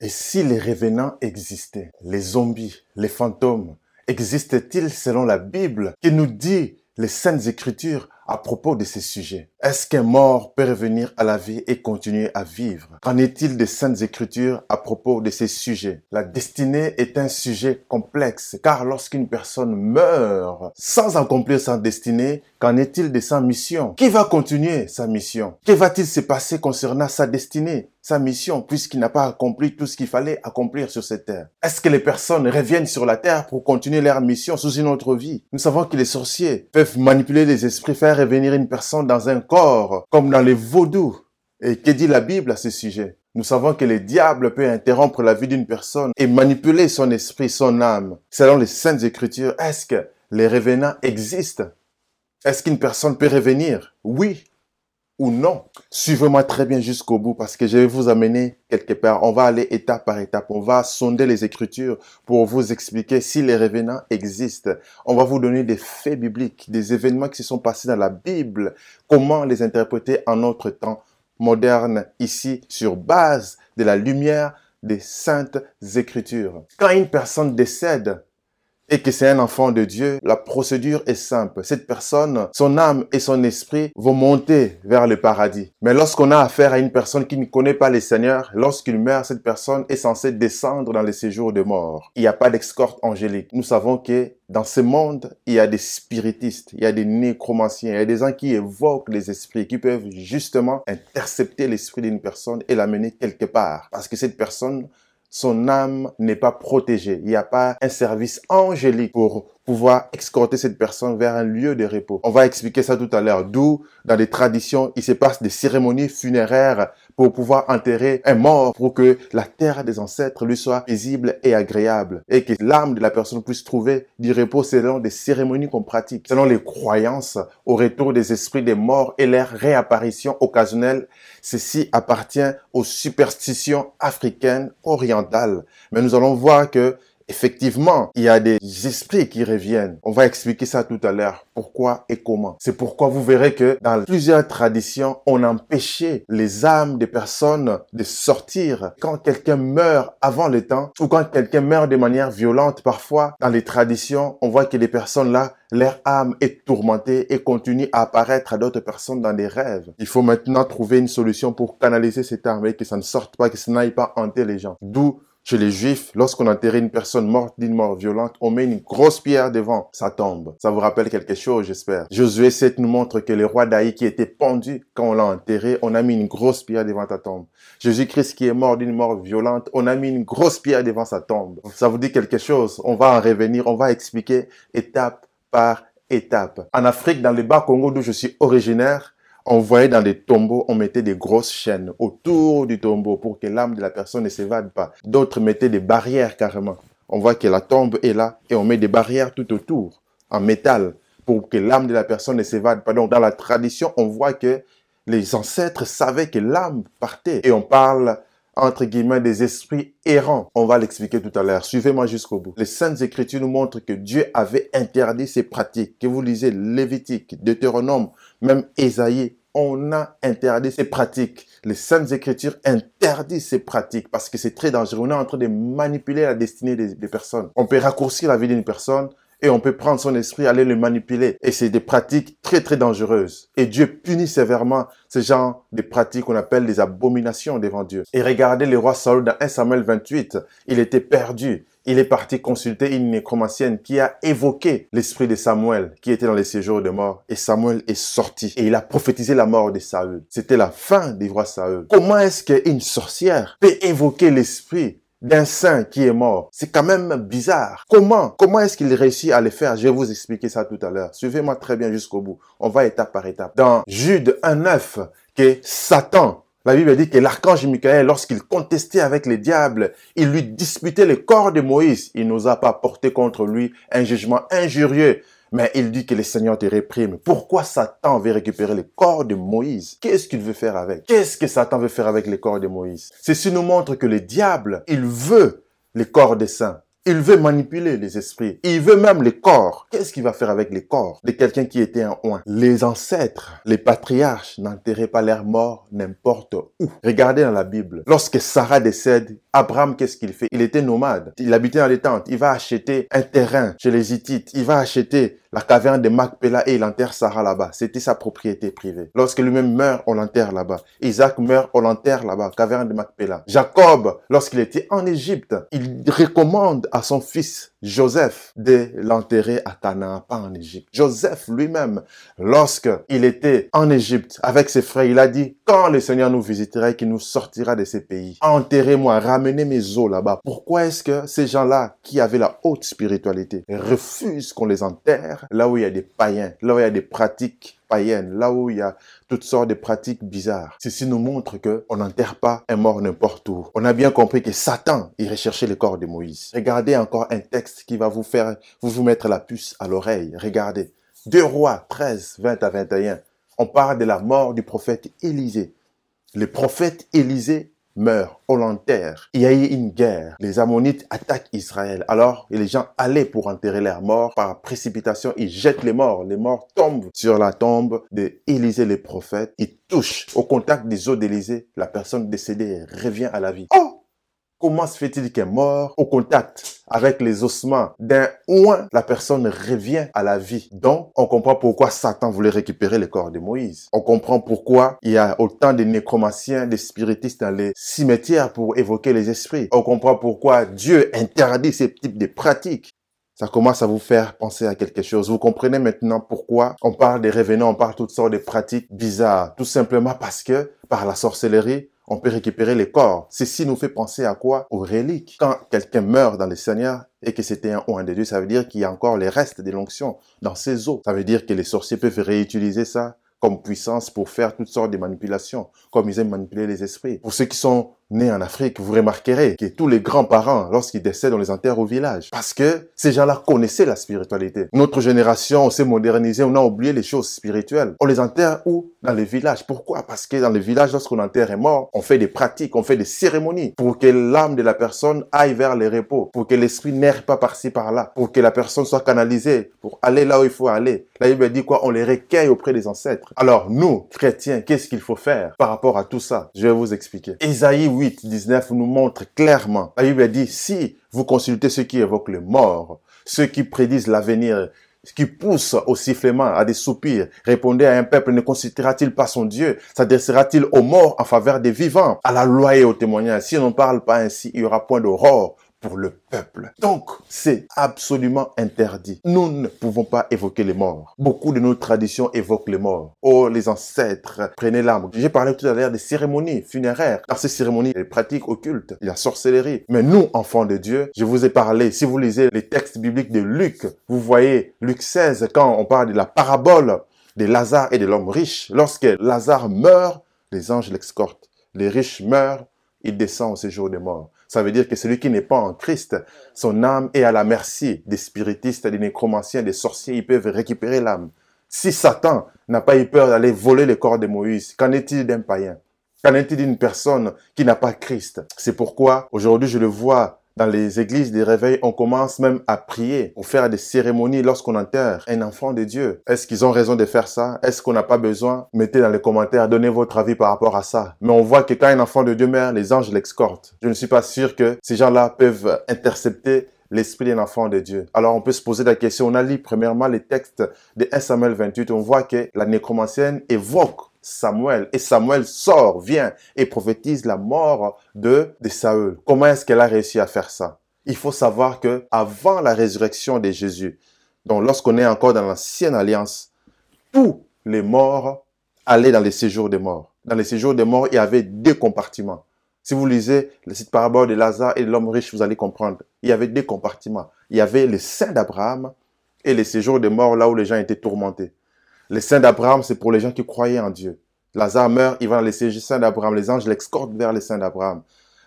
Et si les revenants existaient, les zombies, les fantômes, existent-ils selon la Bible qui nous dit les saintes écritures à propos de ces sujets. Est-ce qu'un mort peut revenir à la vie et continuer à vivre? Qu'en est-il des saintes écritures à propos de ces sujets? La destinée est un sujet complexe car lorsqu'une personne meurt sans accomplir sa destinée, qu'en est-il de sa mission? Qui va continuer sa mission? Que va-t-il se passer concernant sa destinée sa mission puisqu'il n'a pas accompli tout ce qu'il fallait accomplir sur cette terre? Est-ce que les personnes reviennent sur la terre pour continuer leur mission sous une autre vie? Nous savons que les sorciers peuvent manipuler les esprits, faire revenir une personne dans un corps, comme dans les vaudous. Et que dit la Bible à ce sujet? Nous savons que le diable peut interrompre la vie d'une personne et manipuler son esprit, son âme. Selon les saintes écritures, est-ce que les revenants existent? Est-ce qu'une personne peut revenir? Oui ou non. Suivez-moi très bien jusqu'au bout parce que je vais vous amener quelque part. On va aller étape par étape. On va sonder les Écritures pour vous expliquer si les revenants existent. On va vous donner des faits bibliques, des événements qui se sont passés dans la Bible, comment les interpréter en notre temps moderne ici sur base de la lumière des saintes Écritures. Quand une personne décède, et que c'est un enfant de Dieu, la procédure est simple. Cette personne, son âme et son esprit vont monter vers le paradis. Mais lorsqu'on a affaire à une personne qui ne connaît pas le Seigneur, lorsqu'il meurt, cette personne est censée descendre dans les séjours de mort. Il n'y a pas d'escorte angélique. Nous savons que dans ce monde, il y a des spiritistes, il y a des nécromanciens, il y a des gens qui évoquent les esprits, qui peuvent justement intercepter l'esprit d'une personne et l'amener quelque part. Parce que cette personne son âme n'est pas protégée. Il n'y a pas un service angélique pour pouvoir escorter cette personne vers un lieu de repos. On va expliquer ça tout à l'heure. D'où, dans les traditions, il se passe des cérémonies funéraires pour pouvoir enterrer un mort pour que la terre des ancêtres lui soit paisible et agréable et que l'âme de la personne puisse trouver du repos selon des cérémonies qu'on pratique, selon les croyances au retour des esprits des morts et leur réapparition occasionnelle. Ceci appartient aux superstitions africaines orientales. Mais nous allons voir que Effectivement, il y a des esprits qui reviennent. On va expliquer ça tout à l'heure. Pourquoi et comment. C'est pourquoi vous verrez que dans plusieurs traditions, on empêchait les âmes des personnes de sortir quand quelqu'un meurt avant le temps ou quand quelqu'un meurt de manière violente. Parfois, dans les traditions, on voit que les personnes là, leur âme est tourmentée et continue à apparaître à d'autres personnes dans des rêves. Il faut maintenant trouver une solution pour canaliser cette âme et que ça ne sorte pas, que ça n'aille pas hanter les gens. D'où chez les Juifs, lorsqu'on enterrait une personne morte d'une mort violente, on met une grosse pierre devant sa tombe. Ça vous rappelle quelque chose, j'espère. Josué 7 nous montre que le roi d'Aï qui était pendu quand on l'a enterré, on a mis une grosse pierre devant ta tombe. Jésus-Christ qui est mort d'une mort violente, on a mis une grosse pierre devant sa tombe. Ça vous dit quelque chose? On va en revenir, on va expliquer étape par étape. En Afrique, dans le bas Congo d'où je suis originaire, on voyait dans des tombeaux, on mettait des grosses chaînes autour du tombeau pour que l'âme de la personne ne s'évade pas. D'autres mettaient des barrières carrément. On voit que la tombe est là et on met des barrières tout autour en métal pour que l'âme de la personne ne s'évade pas. Donc dans la tradition, on voit que les ancêtres savaient que l'âme partait et on parle entre guillemets, des esprits errants. On va l'expliquer tout à l'heure. Suivez-moi jusqu'au bout. Les Saintes Écritures nous montrent que Dieu avait interdit ces pratiques. Que vous lisez Lévitique, Deutéronome, même Ésaïe, on a interdit ces pratiques. Les Saintes Écritures interdisent ces pratiques parce que c'est très dangereux. On est en train de manipuler la destinée des, des personnes. On peut raccourcir la vie d'une personne et on peut prendre son esprit, aller le manipuler. Et c'est des pratiques très très dangereuses. Et Dieu punit sévèrement ce genre de pratiques qu'on appelle des abominations devant Dieu. Et regardez le roi Saul dans 1 Samuel 28, il était perdu. Il est parti consulter une nécromancienne qui a évoqué l'esprit de Samuel qui était dans les séjours de mort. Et Samuel est sorti et il a prophétisé la mort de Saül. C'était la fin du roi Saül. Comment est-ce qu'une sorcière peut évoquer l'esprit d'un saint qui est mort. C'est quand même bizarre. Comment Comment est-ce qu'il réussit à le faire? Je vais vous expliquer ça tout à l'heure. Suivez-moi très bien jusqu'au bout. On va étape par étape. Dans Jude 1.9, que Satan, la Bible dit que l'archange Michael, lorsqu'il contestait avec les diables, il lui disputait le corps de Moïse. Il n'osa pas porter contre lui un jugement injurieux mais il dit que le Seigneur te réprime. Pourquoi Satan veut récupérer le corps de Moïse? Qu'est-ce qu'il veut faire avec? Qu'est-ce que Satan veut faire avec le corps de Moïse? Ceci nous montre que le diable, il veut le corps des saints. Il veut manipuler les esprits. Il veut même les corps. Qu'est-ce qu'il va faire avec les corps de quelqu'un qui était un oint? Les ancêtres, les patriarches n'enterraient pas leurs morts n'importe où. Regardez dans la Bible. Lorsque Sarah décède, Abraham, qu'est-ce qu'il fait? Il était nomade. Il habitait dans les tentes. Il va acheter un terrain chez les Hittites. Il va acheter la caverne de Macpéla et il enterre Sarah là-bas. C'était sa propriété privée. Lorsque lui-même meurt, on l'enterre là-bas. Isaac meurt, on l'enterre là-bas, caverne de Macpéla. Jacob, lorsqu'il était en Égypte, il recommande à son fils Joseph de l'enterrer à Canaan, pas en Égypte. Joseph lui-même, lorsque il était en Égypte avec ses frères, il a dit, quand le Seigneur nous visitera et qu'il nous sortira de ces pays, enterrez-moi, ramenez mes os là-bas. Pourquoi est-ce que ces gens-là qui avaient la haute spiritualité refusent qu'on les enterre là où il y a des païens, là où il y a des pratiques païennes, là où il y a toutes sortes de pratiques bizarres. Ceci nous montre que on n'enterre pas un mort n'importe où. On a bien compris que Satan irait chercher le corps de Moïse. Regardez encore un texte qui va vous faire, vous vous mettre la puce à l'oreille. Regardez. Deux rois 13, 20 à 21. On parle de la mort du prophète Élisée. Le prophète Élisée meurt, on l'enterre. Il y a eu une guerre. Les Ammonites attaquent Israël. Alors, les gens allaient pour enterrer leurs morts. Par précipitation, ils jettent les morts. Les morts tombent sur la tombe d'Élisée le prophète. Ils touchent au contact des os d'Élisée. La personne décédée revient à la vie. Oh! Comment se fait-il qu'un mort au contact avec les ossements d'un oin, la personne revient à la vie. Donc, on comprend pourquoi Satan voulait récupérer le corps de Moïse. On comprend pourquoi il y a autant de nécromanciens, de spiritistes dans les cimetières pour évoquer les esprits. On comprend pourquoi Dieu interdit ces types de pratiques. Ça commence à vous faire penser à quelque chose. Vous comprenez maintenant pourquoi on parle des revenants, on parle toutes sortes de pratiques bizarres. Tout simplement parce que par la sorcellerie, on peut récupérer les corps. Ceci nous fait penser à quoi? Aux reliques. Quand quelqu'un meurt dans le Seigneur et que c'était un oint de Dieu, ça veut dire qu'il y a encore les restes de l'onction dans ses os. Ça veut dire que les sorciers peuvent réutiliser ça comme puissance pour faire toutes sortes de manipulations, comme ils aiment manipuler les esprits. Pour ceux qui sont nés en Afrique, vous remarquerez que tous les grands-parents, lorsqu'ils décèdent, on les enterre au village. Parce que ces gens-là connaissaient la spiritualité. Notre génération, on s'est modernisé, on a oublié les choses spirituelles. On les enterre où? Dans les villages. Pourquoi? Parce que dans les villages, lorsqu'on enterre un mort, on fait des pratiques, on fait des cérémonies pour que l'âme de la personne aille vers les repos, pour que l'esprit n'erre pas par-ci par-là, pour que la personne soit canalisée, pour aller là où il faut aller. La Bible dit quoi? On les recueille auprès des ancêtres. Alors, nous, chrétiens, qu'est-ce qu'il faut faire par rapport à tout ça? Je vais vous expliquer. 8, 19 nous montre clairement. La Bible dit, si vous consultez ceux qui évoquent le mort, ceux qui prédisent l'avenir, qui poussent au sifflement, à des soupirs, répondez à un peuple, ne consultera-t-il pas son Dieu? S'adressera-t-il aux morts en faveur des vivants? À la loi et au témoignage. Si on ne parle pas ainsi, il y aura point d'aurore le peuple. Donc, c'est absolument interdit. Nous ne pouvons pas évoquer les morts. Beaucoup de nos traditions évoquent les morts. Oh, les ancêtres, prenez l'âme. J'ai parlé tout à l'heure des cérémonies funéraires. Dans ces cérémonies, des pratiques occultes, il y a sorcellerie. Mais nous, enfants de Dieu, je vous ai parlé, si vous lisez les textes bibliques de Luc, vous voyez Luc 16, quand on parle de la parabole de Lazare et de l'homme riche. Lorsque Lazare meurt, les anges l'escortent. Les riches meurent, il descend au séjour des morts. Ça veut dire que celui qui n'est pas en Christ, son âme est à la merci des spiritistes, des nécromanciens, des sorciers, ils peuvent récupérer l'âme. Si Satan n'a pas eu peur d'aller voler le corps de Moïse, qu'en est-il d'un païen? Qu'en est-il d'une personne qui n'a pas Christ? C'est pourquoi aujourd'hui je le vois dans les églises des réveils, on commence même à prier pour faire des cérémonies lorsqu'on enterre un enfant de Dieu. Est-ce qu'ils ont raison de faire ça? Est-ce qu'on n'a pas besoin? Mettez dans les commentaires, donnez votre avis par rapport à ça. Mais on voit que quand un enfant de Dieu meurt, les anges l'escortent. Je ne suis pas sûr que ces gens-là peuvent intercepter l'esprit d'un enfant de Dieu. Alors on peut se poser la question, on a lu premièrement les textes de 1 Samuel 28, on voit que la nécromancienne évoque Samuel. Et Samuel sort, vient et prophétise la mort de, de Saül. Comment est-ce qu'elle a réussi à faire ça? Il faut savoir que avant la résurrection de Jésus, donc lorsqu'on est encore dans l'ancienne alliance, tous les morts allaient dans les séjours des morts. Dans les séjours des morts, il y avait deux compartiments. Si vous lisez cette parabole de Lazare et de l'homme riche, vous allez comprendre. Il y avait deux compartiments. Il y avait les saints d'Abraham et les séjours des morts là où les gens étaient tourmentés. Les saints d'Abraham, c'est pour les gens qui croyaient en Dieu. Lazare meurt, il va dans les saints d'Abraham. Les anges l'escortent vers les saints d'Abraham.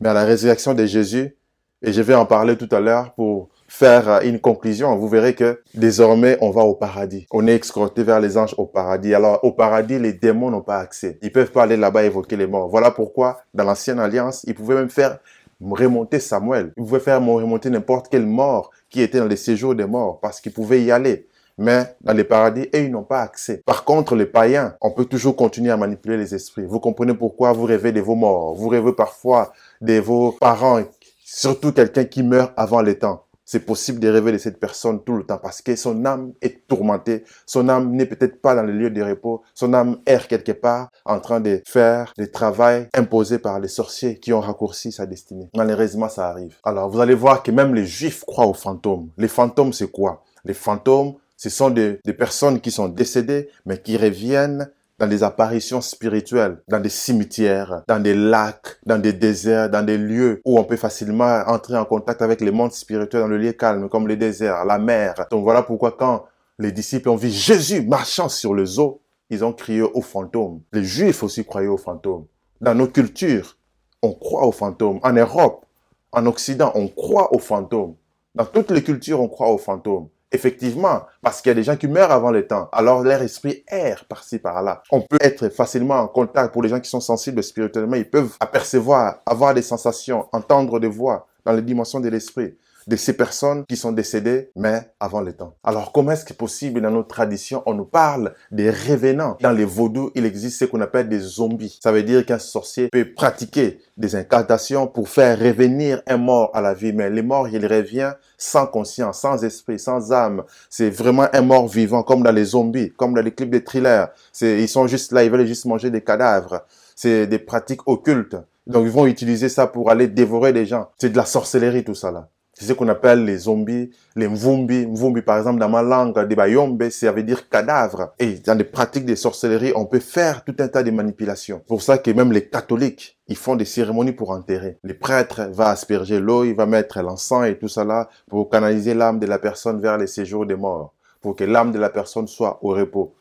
Mais à la résurrection de Jésus, et je vais en parler tout à l'heure pour faire une conclusion, vous verrez que désormais on va au paradis. On est escorté vers les anges au paradis. Alors au paradis, les démons n'ont pas accès. Ils peuvent pas aller là-bas évoquer les morts. Voilà pourquoi dans l'ancienne alliance, ils pouvaient même faire remonter Samuel. Il pouvait faire remonter n'importe quel mort qui était dans les séjours des morts parce qu'il pouvait y aller mais dans les paradis, et ils n'ont pas accès. Par contre, les païens, on peut toujours continuer à manipuler les esprits. Vous comprenez pourquoi vous rêvez de vos morts. Vous rêvez parfois de vos parents, surtout quelqu'un qui meurt avant les temps. C'est possible de rêver de cette personne tout le temps parce que son âme est tourmentée. Son âme n'est peut-être pas dans le lieu de repos. Son âme erre quelque part en train de faire des travail imposés par les sorciers qui ont raccourci sa destinée. Malheureusement, ça arrive. Alors, vous allez voir que même les juifs croient aux fantômes. Les fantômes, c'est quoi? Les fantômes, ce sont des, personnes qui sont décédées, mais qui reviennent dans des apparitions spirituelles, dans des cimetières, dans des lacs, dans des déserts, dans des lieux où on peut facilement entrer en contact avec les mondes spirituels dans le lieu calme, comme les déserts, la mer. Donc voilà pourquoi quand les disciples ont vu Jésus marchant sur les eaux, ils ont crié aux fantômes. Les Juifs aussi croyaient aux fantômes. Dans nos cultures, on croit aux fantômes. En Europe, en Occident, on croit aux fantômes. Dans toutes les cultures, on croit aux fantômes. Effectivement, parce qu'il y a des gens qui meurent avant le temps. Alors leur esprit erre par-ci, par-là. On peut être facilement en contact pour les gens qui sont sensibles spirituellement. Ils peuvent apercevoir, avoir des sensations, entendre des voix dans les dimensions de l'esprit de ces personnes qui sont décédées, mais avant le temps. Alors, comment est-ce que possible dans notre tradition, on nous parle des revenants? Dans les vaudous, il existe ce qu'on appelle des zombies. Ça veut dire qu'un sorcier peut pratiquer des incantations pour faire revenir un mort à la vie, mais les morts, il revient sans conscience, sans esprit, sans âme. C'est vraiment un mort vivant, comme dans les zombies, comme dans les clips de thrillers. Ils sont juste là, ils veulent juste manger des cadavres. C'est des pratiques occultes. Donc, ils vont utiliser ça pour aller dévorer des gens. C'est de la sorcellerie, tout ça, là. C'est ce qu'on appelle les zombies, les mvumbi. Mvumbi, par exemple, dans ma langue, des bayombe, ça veut dire cadavre. Et dans des pratiques de sorcellerie, on peut faire tout un tas de manipulations. Pour ça que même les catholiques, ils font des cérémonies pour enterrer. Les prêtres vont asperger l'eau, il va mettre l'encens et tout ça là pour canaliser l'âme de la personne vers les séjours des morts. Pour que l'âme de la personne soit au repos.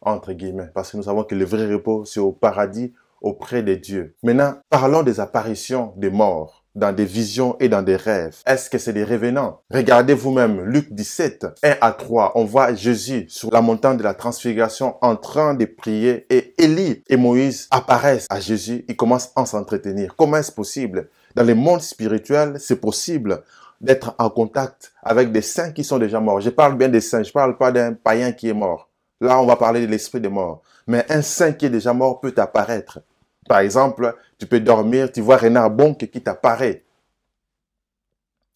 Entre guillemets. Parce que nous savons que le vrai repos, c'est au paradis, auprès de Dieu. Maintenant, parlons des apparitions des morts dans des visions et dans des rêves. Est-ce que c'est des revenants Regardez vous-même Luc 17, 1 à 3. On voit Jésus sur la montagne de la transfiguration en train de prier et Élie et Moïse apparaissent à Jésus. Ils commencent à s'entretenir. Comment est-ce possible? Dans le monde spirituel, c'est possible d'être en contact avec des saints qui sont déjà morts. Je parle bien des saints, je parle pas d'un païen qui est mort. Là, on va parler de l'esprit des morts. Mais un saint qui est déjà mort peut apparaître. Par exemple, tu peux dormir, tu vois Renard Bonk qui t'apparaît.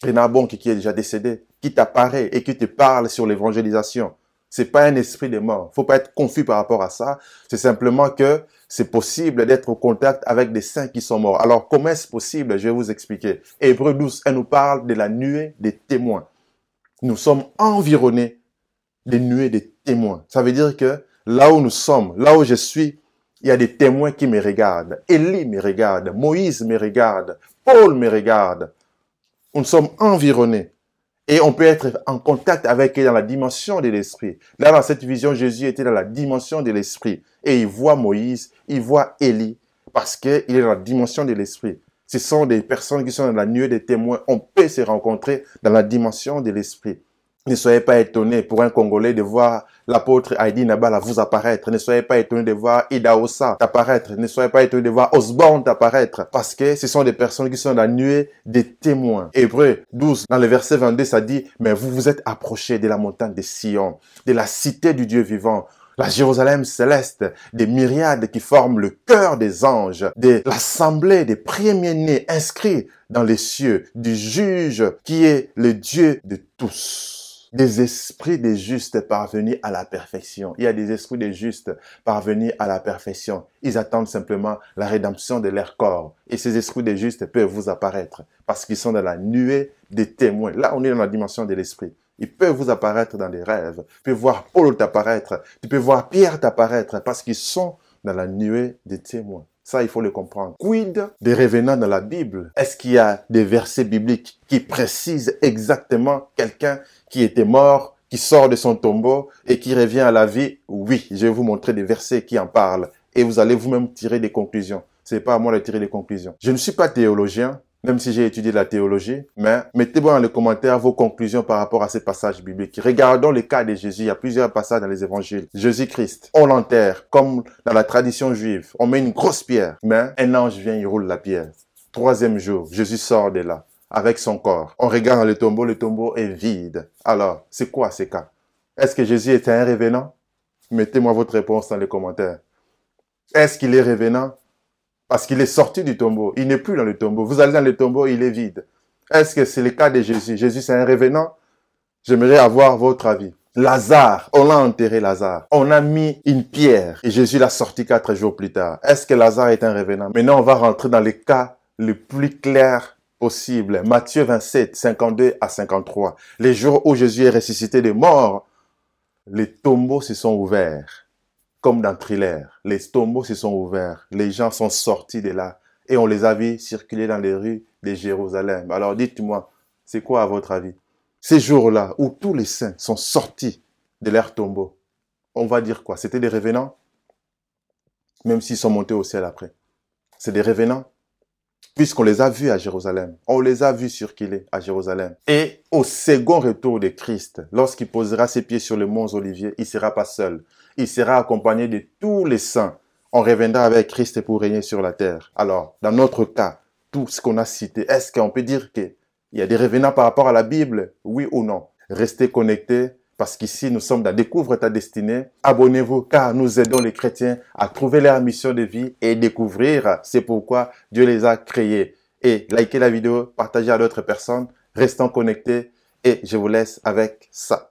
Renard Bonk qui est déjà décédé, qui t'apparaît et qui te parle sur l'évangélisation. C'est pas un esprit de mort. Faut pas être confus par rapport à ça. C'est simplement que c'est possible d'être au contact avec des saints qui sont morts. Alors, comment est-ce possible? Je vais vous expliquer. Hébreu 12, elle nous parle de la nuée des témoins. Nous sommes environnés des nuées des témoins. Ça veut dire que là où nous sommes, là où je suis, il y a des témoins qui me regardent. Élie me regarde. Moïse me regarde. Paul me regarde. Nous sommes environnés. Et on peut être en contact avec eux dans la dimension de l'esprit. Là, dans cette vision, Jésus était dans la dimension de l'esprit. Et il voit Moïse, il voit Élie, parce qu'il est dans la dimension de l'esprit. Ce sont des personnes qui sont dans la nuée des témoins. On peut se rencontrer dans la dimension de l'esprit. Ne soyez pas étonnés pour un Congolais de voir l'apôtre Heidi Nabala vous apparaître. Ne soyez pas étonnés de voir Ida Ossa apparaître. Ne soyez pas étonnés de voir Osborne apparaître. Parce que ce sont des personnes qui sont dans la nuée des témoins. Hébreu 12, dans le verset 22, ça dit, mais vous vous êtes approchés de la montagne de Sion, de la cité du Dieu vivant, la Jérusalem céleste, des myriades qui forment le cœur des anges, de l'assemblée des premiers-nés inscrits dans les cieux, du juge qui est le Dieu de tous des esprits des justes parvenus à la perfection. Il y a des esprits des justes parvenus à la perfection. Ils attendent simplement la rédemption de leur corps. Et ces esprits des justes peuvent vous apparaître parce qu'ils sont dans la nuée des témoins. Là, on est dans la dimension de l'esprit. Ils peuvent vous apparaître dans des rêves. Tu peux voir Paul t'apparaître. Tu peux voir Pierre t'apparaître parce qu'ils sont dans la nuée des témoins. Ça, il faut le comprendre. Quid des revenants dans la Bible? Est-ce qu'il y a des versets bibliques qui précisent exactement quelqu'un qui était mort, qui sort de son tombeau et qui revient à la vie? Oui, je vais vous montrer des versets qui en parlent et vous allez vous-même tirer des conclusions. C'est pas à moi de tirer des conclusions. Je ne suis pas théologien, même si j'ai étudié la théologie, mais mettez-moi dans les commentaires vos conclusions par rapport à ces passages bibliques. Regardons le cas de Jésus. Il y a plusieurs passages dans les évangiles. Jésus-Christ, on l'enterre, comme dans la tradition juive. On met une grosse pierre, mais un ange vient, il roule la pierre. Troisième jour, Jésus sort de là avec son corps. On regarde le tombeau, le tombeau est vide. Alors, c'est quoi ces cas? Est-ce que Jésus était un révénant Mettez-moi votre réponse dans les commentaires. Est-ce qu'il est révénant Parce qu'il est sorti du tombeau. Il n'est plus dans le tombeau. Vous allez dans le tombeau, il est vide. Est-ce que c'est le cas de Jésus? Jésus, c'est un révénant J'aimerais avoir votre avis. Lazare, on a enterré Lazare. On a mis une pierre et Jésus l'a sorti quatre jours plus tard. Est-ce que Lazare est un révénant Maintenant, on va rentrer dans les cas les plus clairs possibles. Matthieu 27, 52 à 53. Les jours où Jésus est ressuscité des morts, les tombeaux se sont ouverts. Comme dans Thriller, les tombeaux se sont ouverts. Les gens sont sortis de là et on les a vus circuler dans les rues de Jérusalem. Alors dites-moi, c'est quoi à votre avis? Ces jours-là où tous les saints sont sortis de leur tombeau, on va dire quoi? C'était des révénants Même s'ils sont montés au ciel après. C'est des révénants puisqu'on les a vus à Jérusalem. On les a vus circuler à Jérusalem. Et au second retour de Christ, lorsqu'il posera ses pieds sur le mont Olivier, il sera pas seul. Il sera accompagné de tous les saints. On reviendra avec Christ pour régner sur la terre. Alors, dans notre cas, tout ce qu'on a cité, est-ce qu'on peut dire qu'il y a des revenants par rapport à la Bible? Oui ou non? Restez connectés parce qu'ici, nous sommes dans Découvre ta destinée. Abonnez-vous car nous aidons les chrétiens à trouver leur mission de vie et découvrir. C'est pourquoi Dieu les a créés. Et likez la vidéo, partagez à d'autres personnes. Restons connectés et je vous laisse avec ça.